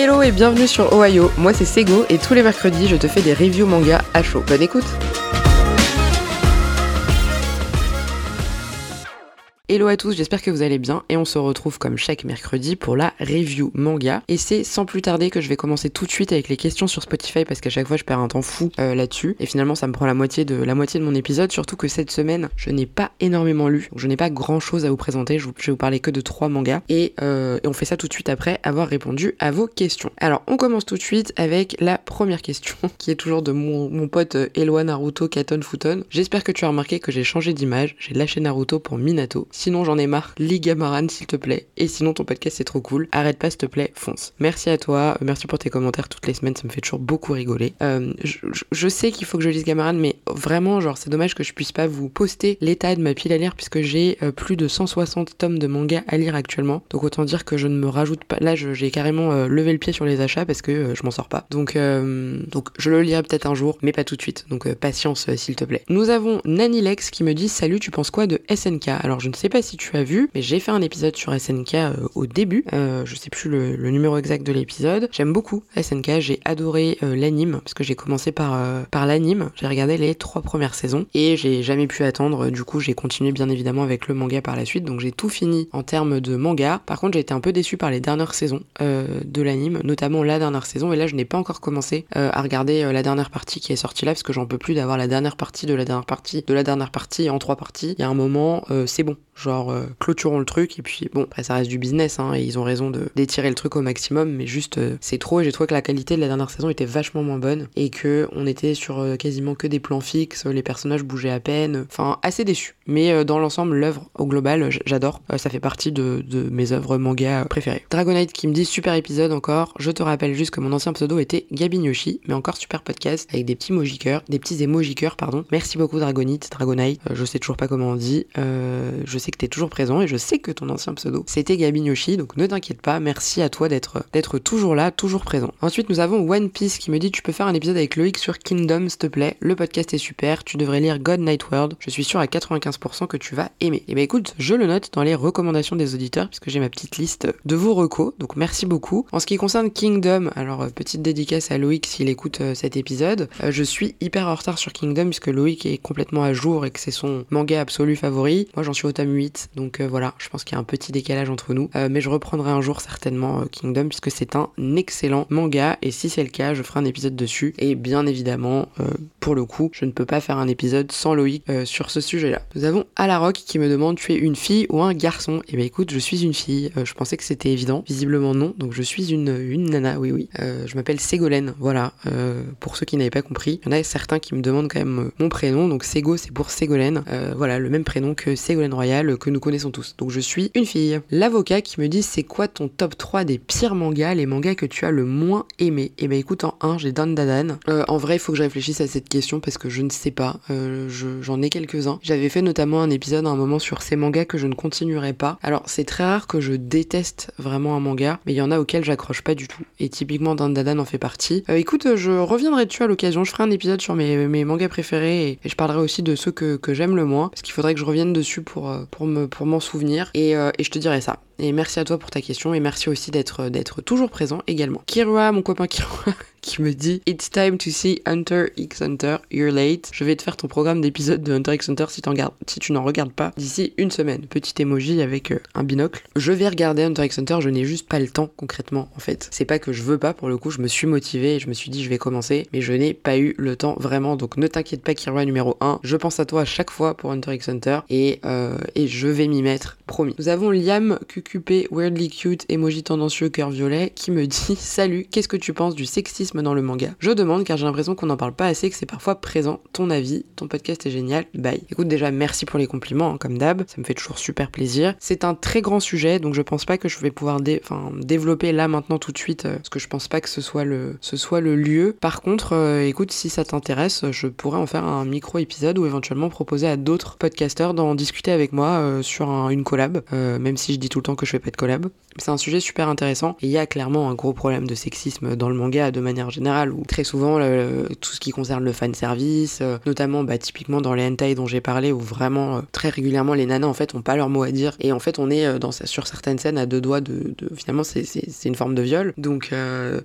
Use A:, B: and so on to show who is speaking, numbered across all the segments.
A: Hello et bienvenue sur Ohio, moi c'est Sego et tous les mercredis je te fais des reviews manga à chaud. Bonne écoute Hello à tous, j'espère que vous allez bien et on se retrouve comme chaque mercredi pour la review manga. Et c'est sans plus tarder que je vais commencer tout de suite avec les questions sur Spotify parce qu'à chaque fois je perds un temps fou euh, là-dessus et finalement ça me prend la moitié de la moitié de mon épisode. Surtout que cette semaine je n'ai pas énormément lu, je n'ai pas grand chose à vous présenter. Je, vais vous parler que de trois mangas et, euh, et, on fait ça tout de suite après avoir répondu à vos questions. Alors on commence tout de suite avec la première question qui est toujours de mon, mon pote euh, Eloi Naruto Katon Futon. J'espère que tu as remarqué que j'ai changé d'image, j'ai lâché Naruto pour Minato. Sinon, j'en ai marre. Liga Maran, s'il te plaît. Et sinon, ton podcast, c'est trop cool. Arrête pas, s'il te plaît, fonce. Merci à toi. Euh, merci pour tes commentaires toutes les semaines. Ça me fait toujours beaucoup rigoler. Euh, je, sais qu'il faut que je lise Gamaran, mais vraiment, genre, c'est dommage que je puisse pas vous poster l'état de ma pile à lire puisque j'ai euh, plus de 160 tomes de manga à lire actuellement. Donc, autant dire que je ne me rajoute pas. Là, j'ai carrément levé le pied sur les achats parce que je m'en sors pas. Donc, donc, je le lirai peut-être un jour, mais pas tout de suite. Donc, patience, s'il te plaît. Nous avons Nanilex qui me dit Salut, tu penses quoi de SNK Alors, je ne sais pas si tu as vu, mais j'ai fait un épisode sur SNK euh, au début. Euh, je sais plus le, numéro exact de l'épisode. J'aime beaucoup SNK, j'ai adoré euh, l'anime, parce que j'ai commencé par, par l'anime. J'ai regardé les trois premières saisons et j'ai jamais pu attendre. Du coup, j'ai continué bien évidemment avec le manga par la suite. Donc j'ai tout fini en termes de manga. Par contre, j'ai été un peu déçu par les dernières saisons de l'anime, notamment la dernière saison. Et là, je n'ai pas encore commencé à regarder la dernière partie qui est sortie là, parce que j'en peux plus d'avoir la dernière partie de la dernière partie de la dernière partie en trois parties. Il y a un moment, c'est bon. Genre, euh, clôturons le truc et puis bon, après ça reste du business hein, et ils ont raison de d'étirer le truc au maximum, mais juste euh, c'est trop et j'ai trouvé que la qualité de la dernière saison était vachement moins bonne et que on était sur euh, quasiment que des plans fixes, les personnages bougeaient à peine, enfin assez déçu. Mais dans l'ensemble, l'œuvre au global, j'adore, ça fait partie de, de mes œuvres manga préférées. Dragonite qui me dit super épisode encore, je te rappelle juste que mon ancien pseudo était Gabignoshi, mais encore super podcast avec des petits mojikers, des petits émojikers pardon. Merci beaucoup Dragonite, Dragonite, je sais toujours pas comment on dit, je sais que t'es toujours présent et je sais que ton ancien pseudo c'était Gabignoshi, donc ne t'inquiète pas, merci à toi d'être d'être toujours là, toujours présent. Ensuite nous avons One Piece qui me dit tu peux faire un épisode avec Loïc sur Kingdom s'il te plaît, le podcast est super, tu devrais lire God Night World, je suis sûr à 95% que tu vas aimer. Et eh ben écoute, je le note dans les recommandations des auditeurs puisque j'ai ma petite liste de vos recos, donc merci beaucoup. En ce qui concerne Kingdom, alors euh, petite dédicace à Loïc s'il écoute euh, cet épisode, euh, je suis hyper en retard sur Kingdom puisque Loïc est complètement à jour et que c'est son manga absolu favori. Moi j'en suis au tome 8, donc voilà, je pense qu'il y a un petit décalage entre nous. Mais je reprendrai un jour certainement Kingdom puisque c'est un excellent manga et si c'est le cas, je ferai un épisode dessus. Et bien évidemment, pour le coup, je ne peux pas faire un épisode sans Loïc sur ce sujet-là. Avons Alarock qui me demande tu es une fille ou un garçon? Et eh bien écoute, je suis une fille. je pensais que c'était évident, visiblement non. Donc je suis une, une nana, oui oui. je m'appelle Ségolène, voilà. pour ceux qui n'avaient pas compris, il y en a certains qui me demandent quand même mon prénom. Donc Ségo c'est pour Ségolène. voilà, le même prénom que Ségolène Royal que nous connaissons tous. Donc je suis une fille. L'avocat qui me dit c'est quoi ton top 3 des pires mangas, les mangas que tu as le moins aimé Et eh ben écoute, en 1, j'ai Dan Dadan. Euh, en vrai, il faut que je réfléchisse à cette question parce que je ne sais pas. Euh, j'en ai quelques-uns. J'avais fait notamment un épisode à un moment sur ces mangas que je ne continuerai pas. Alors c'est très rare que je déteste vraiment un manga, mais il y en a auxquels j'accroche pas du tout. Et typiquement Dan Dadan en fait partie. Euh, écoute, je reviendrai dessus à l'occasion? Je ferai un épisode sur mes, mangas préférés et, je parlerai aussi de ceux que, j'aime le moins parce qu'il faudrait que je revienne dessus pour, pour m'en pour souvenir euh, et je te dirai ça. Et merci à toi pour ta question et merci aussi d'être d'être toujours présent également. Kirua, mon copain Kirua, qui me dit It's time to see Hunter x Hunter, you're late. Je vais te faire ton programme d'épisode de Hunter x Hunter si, tu n'en regardes pas d'ici une semaine. Petit emoji avec euh, un binocle. Je vais regarder Hunter x Hunter, je n'ai juste pas le temps concrètement en fait. C'est pas que je veux pas pour le coup, je me suis motivé et je me suis dit je vais commencer, mais je n'ai pas eu le temps vraiment. Donc ne t'inquiète pas Kirua numéro 1, je pense à toi à chaque fois pour Hunter x Hunter et, euh, et je vais m'y mettre, promis. Nous avons Liam QQ Weirdly Cute, emoji tendancieux, cœur violet, qui me dit Salut, qu'est-ce que tu penses du sexisme dans le manga? Je demande car j'ai l'impression qu'on n'en parle pas assez, que c'est parfois présent. Ton avis, ton podcast est génial, bye. Écoute, déjà, merci pour les compliments, hein, comme d'hab, ça me fait toujours super plaisir. C'est un très grand sujet, donc je pense pas que je vais pouvoir développer là maintenant tout de suite, euh, parce que je pense pas que ce soit le, ce soit le lieu. Par contre, euh, écoute, si ça t'intéresse, je pourrais en faire un micro-épisode ou éventuellement proposer à d'autres podcasters d'en discuter avec moi euh, sur une collab, même si je dis tout le temps que je fais pas de collab. C'est un sujet super intéressant et il y a clairement un gros problème de sexisme dans le manga de manière générale où très souvent tout ce qui concerne le fan service, euh, notamment bah, typiquement dans les hentai dont j'ai parlé où vraiment euh, très régulièrement les nanas en fait ont pas leur mot à dire et en fait on est euh, dans, sur certaines scènes à deux doigts de, finalement c'est une forme de viol. Donc,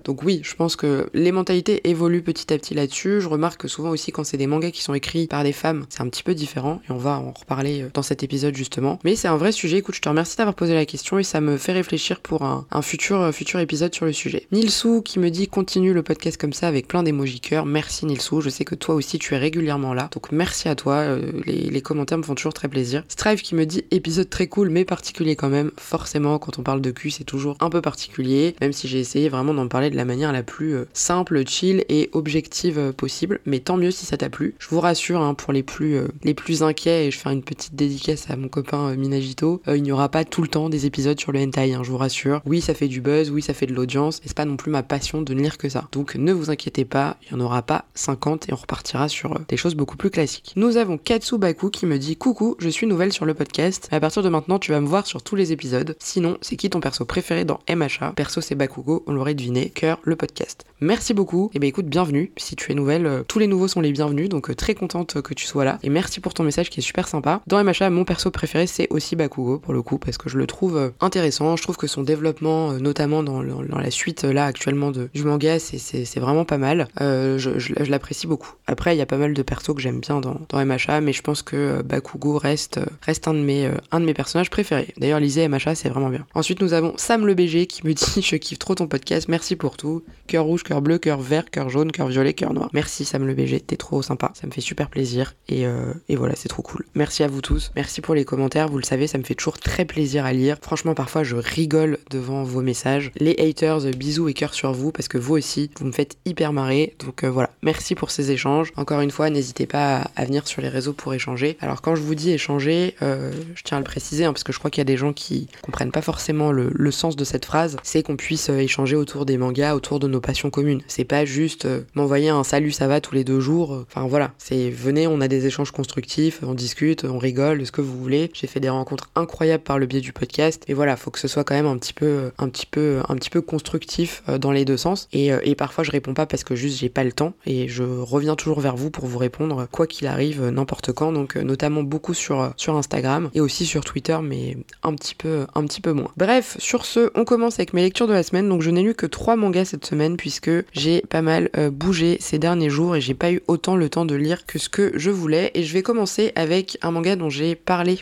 A: donc oui, je pense que les mentalités évoluent petit à petit là-dessus. Je remarque que souvent aussi quand c'est des mangas qui sont écrits par des femmes, c'est un petit peu différent et on va en reparler dans cet épisode justement. Mais c'est un vrai sujet. Écoute, je te remercie d'avoir posé la question et ça me fait réfléchir pour un, futur, futur épisode sur le sujet. Nilsou qui me dit continue le podcast comme ça avec plein d'émojis cœur. Merci Nilsou. Je sais que toi aussi tu es régulièrement là. Donc merci à toi. Euh, les, commentaires me font toujours très plaisir. Strive qui me dit épisode très cool mais particulier quand même. Forcément, quand on parle de cul, c'est toujours un peu particulier. Même si j'ai essayé vraiment d'en parler de la manière la plus euh, simple, chill et objective euh, possible. Mais tant mieux si ça t'a plu. Je vous rassure, hein, pour les plus, les plus inquiets, et je fais une petite dédicace à mon copain Minagito, il n'y aura pas tout le temps des épisodes sur le hentai, hein, je vous rassure. Oui, ça fait du buzz, oui, ça fait de l'audience, et c'est pas non plus ma passion de ne lire que ça. Donc ne vous inquiétez pas, il n'y en aura pas 50 et on repartira sur euh, des choses beaucoup plus classiques. Nous avons Katsubaku qui me dit Coucou, je suis nouvelle sur le podcast. À partir de maintenant, tu vas me voir sur tous les épisodes. Sinon, c'est qui ton perso préféré dans MHA Perso, c'est Bakugo, on l'aurait deviné, cœur, le podcast. Merci beaucoup. Et eh ben écoute, bienvenue. Si tu es nouvelle, euh, tous les nouveaux sont les bienvenus, donc euh, très contente que tu sois là. Et merci pour ton message qui est super sympa. Dans MHA, mon perso préféré, c'est aussi Bakugo pour le coup, parce que je le trouve intéressant. Je trouve que son développement, notamment dans, la suite là actuellement de, du manga, c'est vraiment pas mal. je, l'apprécie beaucoup. Après, il y a pas mal de persos que j'aime bien dans, dans, MHA, mais je pense que euh, Bakugo reste, euh, reste un, de mes, euh, un de mes personnages préférés. D'ailleurs, lisez MHA, c'est vraiment bien. Ensuite, nous avons Sam le BG qui me dit Je kiffe trop ton podcast, merci pour tout. Cœur rouge, cœur bleu, cœur vert, cœur jaune, cœur violet, cœur noir. Merci Sam le BG, t'es trop sympa, ça me fait super plaisir et, et voilà, c'est trop cool. Merci à vous tous, merci pour les commentaires, vous le savez, ça me fait toujours très plaisir à lire. Franchement, parfois, je rigole devant vos messages. Les haters, bisous et cœur sur vous parce que vous aussi, vous me faites hyper marrer. Donc voilà, merci pour ces échanges. Encore une fois, n'hésitez pas à venir sur les réseaux pour échanger. Alors quand je vous dis échanger, euh, je tiens à le préciser hein, parce que je crois qu'il y a des gens qui comprennent pas forcément le, sens de cette phrase. C'est qu'on puisse euh, échanger autour des mangas, autour de nos passions communes. C'est pas juste euh, m'envoyer un salut ça va tous les deux jours. Enfin voilà, c'est venez, on a des échanges constructifs, on discute, on rigole, ce que vous voulez. J'ai fait des rencontres incroyables par le biais du podcast. Et voilà, faut que ce soit quand même un petit peu, un petit peu, un petit peu constructif dans les deux sens. Et, parfois je réponds pas parce que juste j'ai pas le temps et je reviens toujours vers vous pour vous répondre quoi qu'il arrive n'importe quand donc euh, notamment beaucoup sur euh, sur Instagram et aussi sur Twitter mais un petit peu un petit peu moins. Bref, sur ce, on commence avec mes lectures de la semaine. Donc je n'ai lu que trois mangas cette semaine puisque j'ai pas mal euh, bougé ces derniers jours et j'ai pas eu autant le temps de lire que ce que je voulais et je vais commencer avec un manga dont j'ai parlé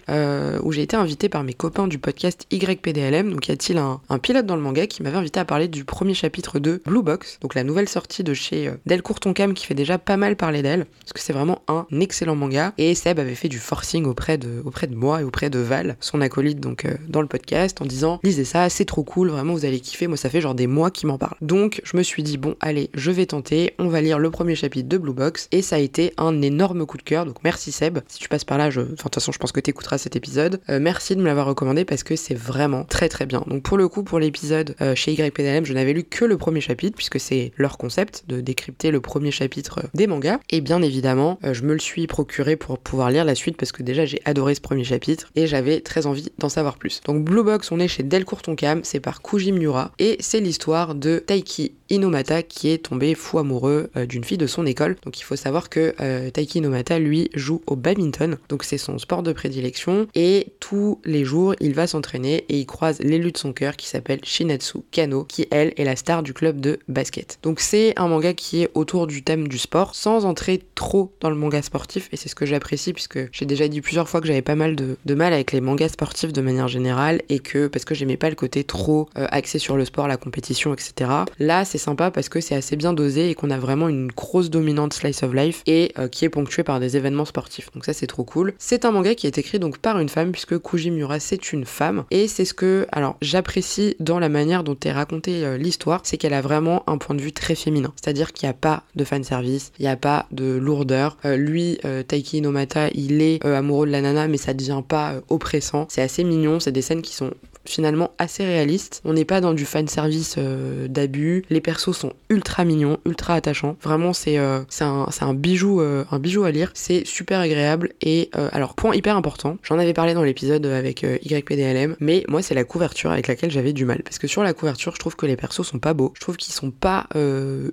A: où j'ai été invité par mes copains du podcast YPDLM. Donc y a-t-il un, pilote dans le manga qui m'avait invité à parler du premier chapitre de Blue Box, donc la nouvelle sortie de chez Delcourt Tonkam qui fait déjà pas mal parler d'elle parce que c'est vraiment un excellent manga. Et Seb avait fait du forcing auprès de, auprès de moi et auprès de Val, son acolyte donc euh, dans le podcast, en disant lisez ça, c'est trop cool, vraiment vous allez kiffer. Moi ça fait genre des mois qu'il m'en parle. Donc je me suis dit bon allez, je vais tenter, on va lire le premier chapitre de Blue Box et ça a été un énorme coup de cœur. Donc merci Seb, si tu passes par là, je... enfin de toute façon je pense que tu écouteras cet épisode. Euh, merci de me l'avoir recommandé parce que c'est vraiment très très bien. Donc pour le coup pour l'épisode euh, chez YPDLM, je n'avais lu que le premier chapitre puisque c'est leur concept de décrypter le premier chapitre des mangas. Et bien évidemment, je me le suis procuré pour pouvoir lire la suite parce que déjà j'ai adoré ce premier chapitre et j'avais très envie d'en savoir plus. Donc Blue Box, on est chez Delcourt Tonkam, c'est par Kuji Miura et c'est l'histoire de Taiki Inomata qui est tombé fou amoureux euh, d'une fille de son école. Donc il faut savoir que euh, Taiki Inomata lui joue au badminton, donc c'est son sport de prédilection et tous les jours il va s'entraîner et il croise l'élu de son cœur qui s'appelle Shinatsu Kano qui elle est la star du club de basket. Donc c'est un manga qui est autour du thème du sport sans entrer trop dans le manga sportif et c'est ce que j'apprécie puisque j'ai déjà dit plusieurs fois que j'avais pas mal de, mal avec les mangas sportifs de manière générale et que parce que j'aimais pas le côté trop euh, axé sur le sport, la compétition, etc. Là c'est sympa parce que c'est assez bien dosé et qu'on a vraiment une grosse dominante slice of life et euh, qui est ponctuée par des événements sportifs. Donc ça c'est trop cool. C'est un manga qui est écrit donc par une femme puisque Kujimura c'est une femme et c'est ce que alors j'apprécie dans la manière dont est racontée euh, l'histoire, c'est qu'elle a vraiment un point de vue très féminin. C'est-à-dire qu'il n'y a pas de fan service, il n'y a pas de lourdeur. Euh, lui, Taiki Nomata, il est amoureux de la nana mais ça devient pas oppressant. C'est assez mignon, c'est des scènes qui sont finalement assez réaliste. On n'est pas dans du fan service euh, d'abus. Les persos sont ultra mignons, ultra attachants. Vraiment, c'est euh, un, un, bijou, euh, un bijou à lire. C'est super agréable. Et alors, point hyper important, j'en avais parlé dans l'épisode avec YPDLM, mais moi, c'est la couverture avec laquelle j'avais du mal. Parce que sur la couverture, je trouve que les persos sont pas beaux. Je trouve qu'ils sont pas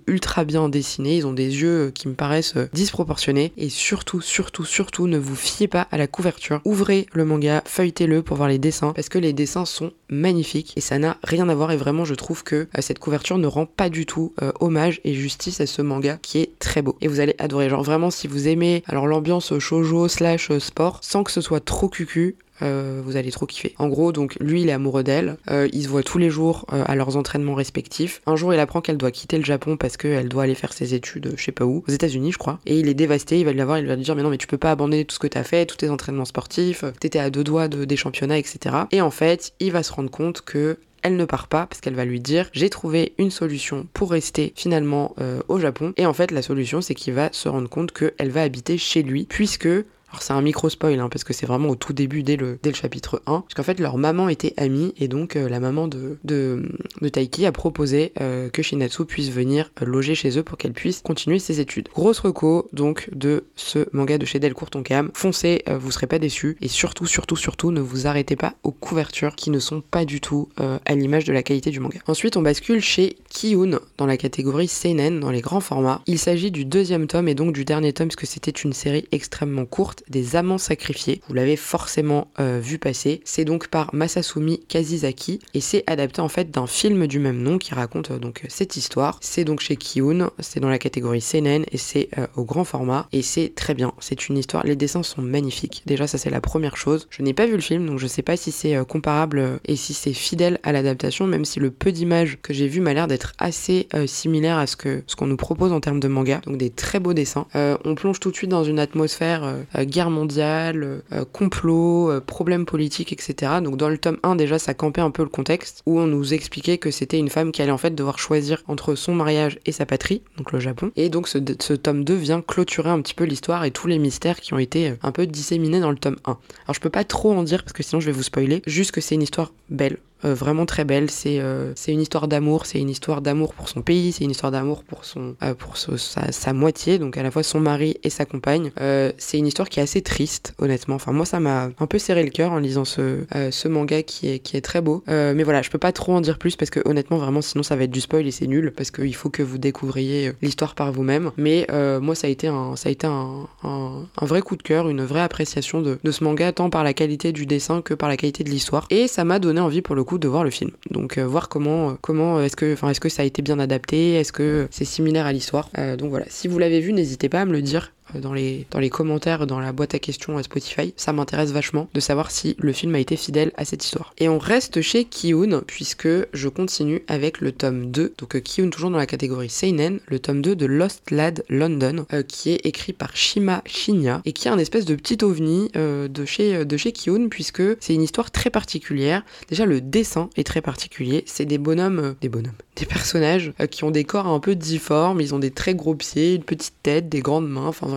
A: ultra bien dessinés. Ils ont des yeux qui me paraissent disproportionnés. Et surtout, surtout, surtout, ne vous fiez pas à la couverture. Ouvrez le manga, feuilletez-le pour voir les dessins. Parce que les dessins sont magnifiques et ça n'a rien à voir. Et vraiment, je trouve que euh, cette couverture ne rend pas du tout euh, hommage et justice à ce manga qui est très beau. Et vous allez adorer. Genre vraiment, si vous aimez alors l'ambiance shoujo slash sport, sans que ce soit trop cucu, euh, vous allez trop kiffer. En gros, donc lui, il est amoureux d'elle. Euh, ils se voient tous les jours euh, à leurs entraînements respectifs. Un jour, il apprend qu'elle doit quitter le Japon parce qu'elle doit aller faire ses études, je sais pas où, aux États-Unis, je crois. Et il est dévasté. Il va lui voir, il va lui dire mais non, mais tu peux pas abandonner tout ce que t'as fait, tous tes entraînements sportifs. T'étais à deux doigts de, des championnats, etc. Et en fait, il va se rendre compte que elle ne part pas parce qu'elle va lui dire j'ai trouvé une solution pour rester finalement au Japon et en fait la solution c'est qu'il va se rendre compte qu'elle va habiter chez lui puisque alors c'est un micro spoil hein, parce que c'est vraiment au tout début dès le, dès le chapitre 1. Parce qu'en fait leur maman était amie et donc euh, la maman de, de, de, Taiki a proposé euh, que Shinatsu puisse venir euh, loger chez eux pour qu'elle puisse continuer ses études. Grosse reco donc de ce manga de chez Delcourt Tonkam. Foncez, vous serez pas déçus et surtout, surtout, surtout ne vous arrêtez pas aux couvertures qui ne sont pas du tout à l'image de la qualité du manga. Ensuite on bascule chez Kiyun dans la catégorie Seinen dans les grands formats. Il s'agit du deuxième tome et donc du dernier tome parce que c'était une série extrêmement courte des amants sacrifiés. Vous l'avez forcément euh, vu passer. C'est donc par Masasumi Kazizaki et c'est adapté en fait d'un film du même nom qui raconte euh, donc cette histoire. C'est donc chez Kiyun, c'est dans la catégorie seinen et c'est euh, au grand format et c'est très bien. C'est une histoire, les dessins sont magnifiques. Déjà ça c'est la première chose. Je n'ai pas vu le film donc je sais pas si c'est comparable et si c'est fidèle à l'adaptation même si le peu d'images que j'ai vu m'a l'air d'être assez similaire à ce que ce qu'on nous propose en termes de manga. Donc des très beaux dessins. on plonge tout de suite dans une atmosphère guerre mondiale, euh, complot, euh, problèmes politiques, etc. Donc dans le tome 1 déjà ça campait un peu le contexte où on nous expliquait que c'était une femme qui allait en fait devoir choisir entre son mariage et sa patrie, donc le Japon. Et donc ce, ce tome 2 vient clôturer un petit peu l'histoire et tous les mystères qui ont été euh, un peu disséminés dans le tome 1. Alors je peux pas trop en dire parce que sinon je vais vous spoiler, juste que c'est une histoire belle, euh, vraiment très belle. C'est euh, une histoire d'amour, c'est une histoire d'amour pour son pays, c'est une histoire d'amour pour son euh, pour sa, sa, moitié, donc à la fois son mari et sa compagne. c'est une histoire qui est assez triste, honnêtement. Enfin moi ça m'a un peu serré le cœur en lisant ce ce manga qui est qui est très beau. mais voilà, je peux pas trop en dire plus parce que honnêtement vraiment sinon ça va être du spoil et c'est nul parce qu'il faut que vous découvriez l'histoire par vous-même. Mais moi ça a été un ça a été un, un, un vrai coup de cœur, une vraie appréciation de, de ce manga tant par la qualité du dessin que par la qualité de l'histoire. Et ça m'a donné envie pour le de voir le film. Donc euh, voir comment euh, comment est-ce que enfin est-ce que ça a été bien adapté, est-ce que c'est similaire à l'histoire? Euh, donc voilà, si vous l'avez vu, n'hésitez pas à me le dire dans les, dans les commentaires, dans la boîte à questions à Spotify. Ça m'intéresse vachement de savoir si le film a été fidèle à cette histoire. Et on reste chez Kiyun, puisque je continue avec le tome 2. Donc euh, Kiyun toujours dans la catégorie Seinen, le tome 2 de Lost Lad London, euh, qui est écrit par Shima Shinya, et qui est un espèce de petit ovni euh, de, chez, de chez puisque c'est une histoire très particulière. Déjà, le dessin est très particulier. C'est des bonhommes... des bonhommes des personnages qui ont des corps un peu difformes, ils ont des très gros pieds, une petite tête, des grandes mains, enfin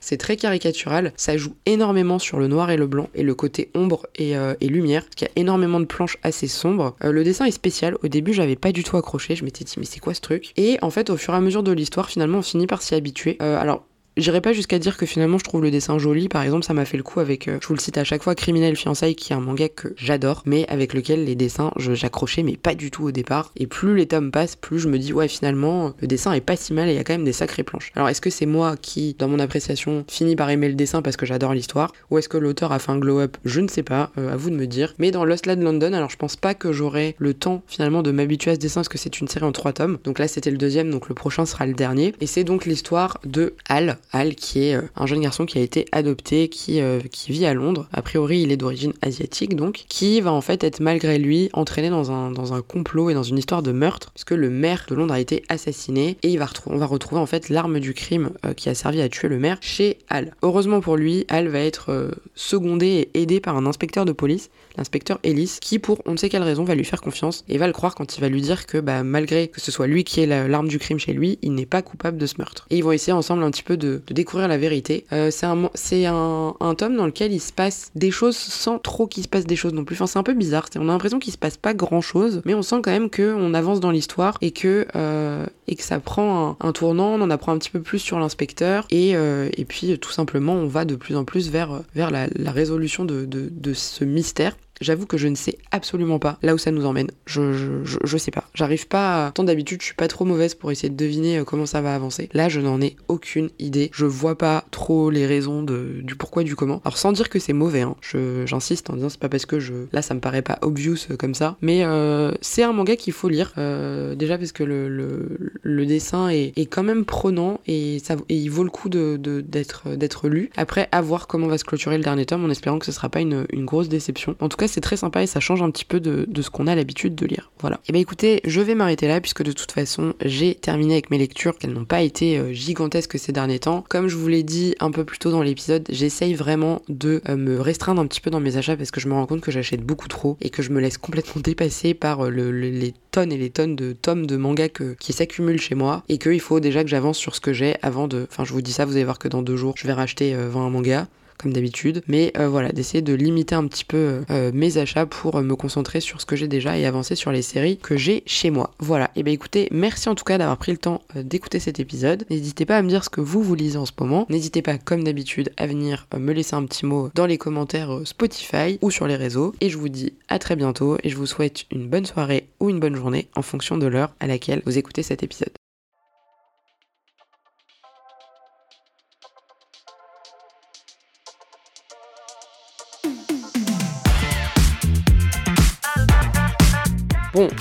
A: c'est très caricatural. Ça joue énormément sur le noir et le blanc et le côté ombre et, euh, lumière, parce y a énormément de planches assez sombres. Euh, le dessin est spécial. Au début, j'avais pas du tout accroché. Je m'étais dit, mais c'est quoi ce truc? Et en fait, au fur et à mesure de l'histoire, finalement, on finit par s'y habituer. Euh, alors, J'irai pas jusqu'à dire que finalement je trouve le dessin joli. Par exemple, ça m'a fait le coup avec, euh, je vous le cite à chaque fois, Criminel Fiançailles, qui est un manga que j'adore, mais avec lequel les dessins, j'accrochais, mais pas du tout au départ. Et plus les tomes passent, plus je me dis, ouais, finalement, le dessin est pas si mal et il y a quand même des sacrées planches. Alors, est-ce que c'est moi qui, dans mon appréciation, finis par aimer le dessin parce que j'adore l'histoire, ou est-ce que l'auteur a fait un glow-up? Je ne sais pas, euh, à vous de me dire. Mais dans Lost Lad London, alors je pense pas que j'aurai le temps finalement de m'habituer à ce dessin parce que c'est une série en trois tomes. Donc là, c'était le deuxième, donc le prochain sera le dernier. Et c'est donc l'histoire de Al, Al qui est euh, un jeune garçon qui a été adopté, qui, euh, qui vit à Londres. A priori, il est d'origine asiatique, donc, qui va en fait être malgré lui entraîné dans un, complot et dans une histoire de meurtre, puisque le maire de Londres a été assassiné et il va on va retrouver en fait l'arme du crime euh, qui a servi à tuer le maire chez Al. Heureusement pour lui, Al va être secondé et aidé par un inspecteur de police, l'inspecteur Ellis, qui pour on ne sait quelle raison va lui faire confiance et va le croire quand il va lui dire que bah, malgré que ce soit lui qui ait l'arme du crime chez lui, il n'est pas coupable de ce meurtre. Et ils vont essayer ensemble un petit peu de, découvrir la vérité. Euh, c'est un, un, un, tome dans lequel il se passe des choses sans trop qu'il se passe des choses non plus. Enfin, c'est un peu bizarre. On a l'impression qu'il se passe pas grand chose, mais on sent quand même qu'on avance dans l'histoire et que, euh, et que ça prend un, tournant. On en apprend un petit peu plus sur l'inspecteur et, euh, et puis tout simplement, on va de plus en plus vers, vers la, résolution de, de ce mystère. J'avoue que je ne sais absolument pas là où ça nous emmène. Je, je, je, sais pas. J'arrive pas à... Tant d'habitude, je suis pas trop mauvaise pour essayer de deviner euh, comment ça va avancer. Là, je n'en ai aucune idée. Je vois pas trop les raisons de, du pourquoi, du comment. Alors, sans dire que c'est mauvais, hein. j'insiste en disant c'est pas parce que je... Là, ça me paraît pas obvious euh, comme ça. Mais euh, c'est un manga qu'il faut lire. Euh, déjà parce que le, le, le dessin est, est, quand même prenant et, ça, et il vaut le coup d'être de, d'être d'être lu. Après, à voir comment va se clôturer le dernier tome en espérant que ce sera pas une, une grosse déception. En tout cas, c'est très sympa et ça change un petit peu de, ce qu'on a l'habitude de lire. Voilà. Et eh bah ben, écoutez, je vais m'arrêter là puisque de toute façon, j'ai terminé avec mes lectures, qu'elles n'ont pas été euh, gigantesques ces derniers temps. Comme je vous l'ai dit un peu plus tôt dans l'épisode, j'essaye vraiment de euh, me restreindre un petit peu dans mes achats parce que je me rends compte que j'achète beaucoup trop et que je me laisse complètement dépasser par euh, les tonnes et les tonnes de tomes de manga qui s'accumulent chez moi et qu'il faut déjà que j'avance sur ce que j'ai avant de... Enfin, je vous dis ça, vous allez voir que dans deux jours, je vais racheter 20 mangas comme d'habitude. Mais euh, voilà, d'essayer de limiter un petit peu euh, euh, mes achats pour me concentrer sur ce que j'ai déjà et avancer sur les séries que j'ai chez moi. Voilà, et eh bien écoutez, merci en tout cas d'avoir pris le temps d'écouter cet épisode. N'hésitez pas à me dire ce que vous vous lisez en ce moment. N'hésitez pas, comme d'habitude, à venir me laisser un petit mot dans les commentaires Spotify ou sur les réseaux. Et je vous dis à très bientôt et je vous souhaite une bonne soirée ou une bonne journée en fonction de l'heure à laquelle vous écoutez cet épisode.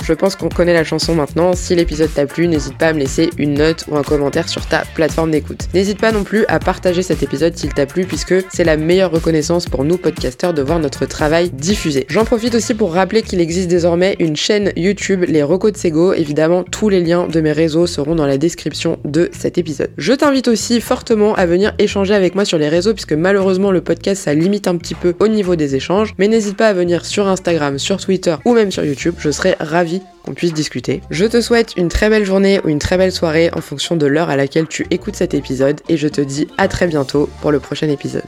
A: Je pense qu'on connaît la chanson maintenant. Si l'épisode t'a plu, n'hésite pas à me laisser une note ou un commentaire sur ta plateforme d'écoute. N'hésite pas non plus à partager cet épisode s'il t'a plu, puisque c'est la meilleure reconnaissance pour nous podcasteurs de voir notre travail diffusé. J'en profite aussi pour rappeler qu'il existe désormais une chaîne YouTube, les Recos de Sego. Évidemment, tous les liens de mes réseaux seront dans la description de cet épisode. Je t'invite aussi fortement à venir échanger avec moi sur les réseaux, puisque malheureusement le podcast ça limite un petit peu au niveau des échanges. Mais n'hésite pas à venir sur Instagram, sur Twitter ou même sur YouTube. Je serai qu'on puisse discuter. Je te souhaite une très belle journée ou une très belle soirée en fonction de l'heure à laquelle tu écoutes cet épisode et je te dis à très bientôt pour le prochain épisode.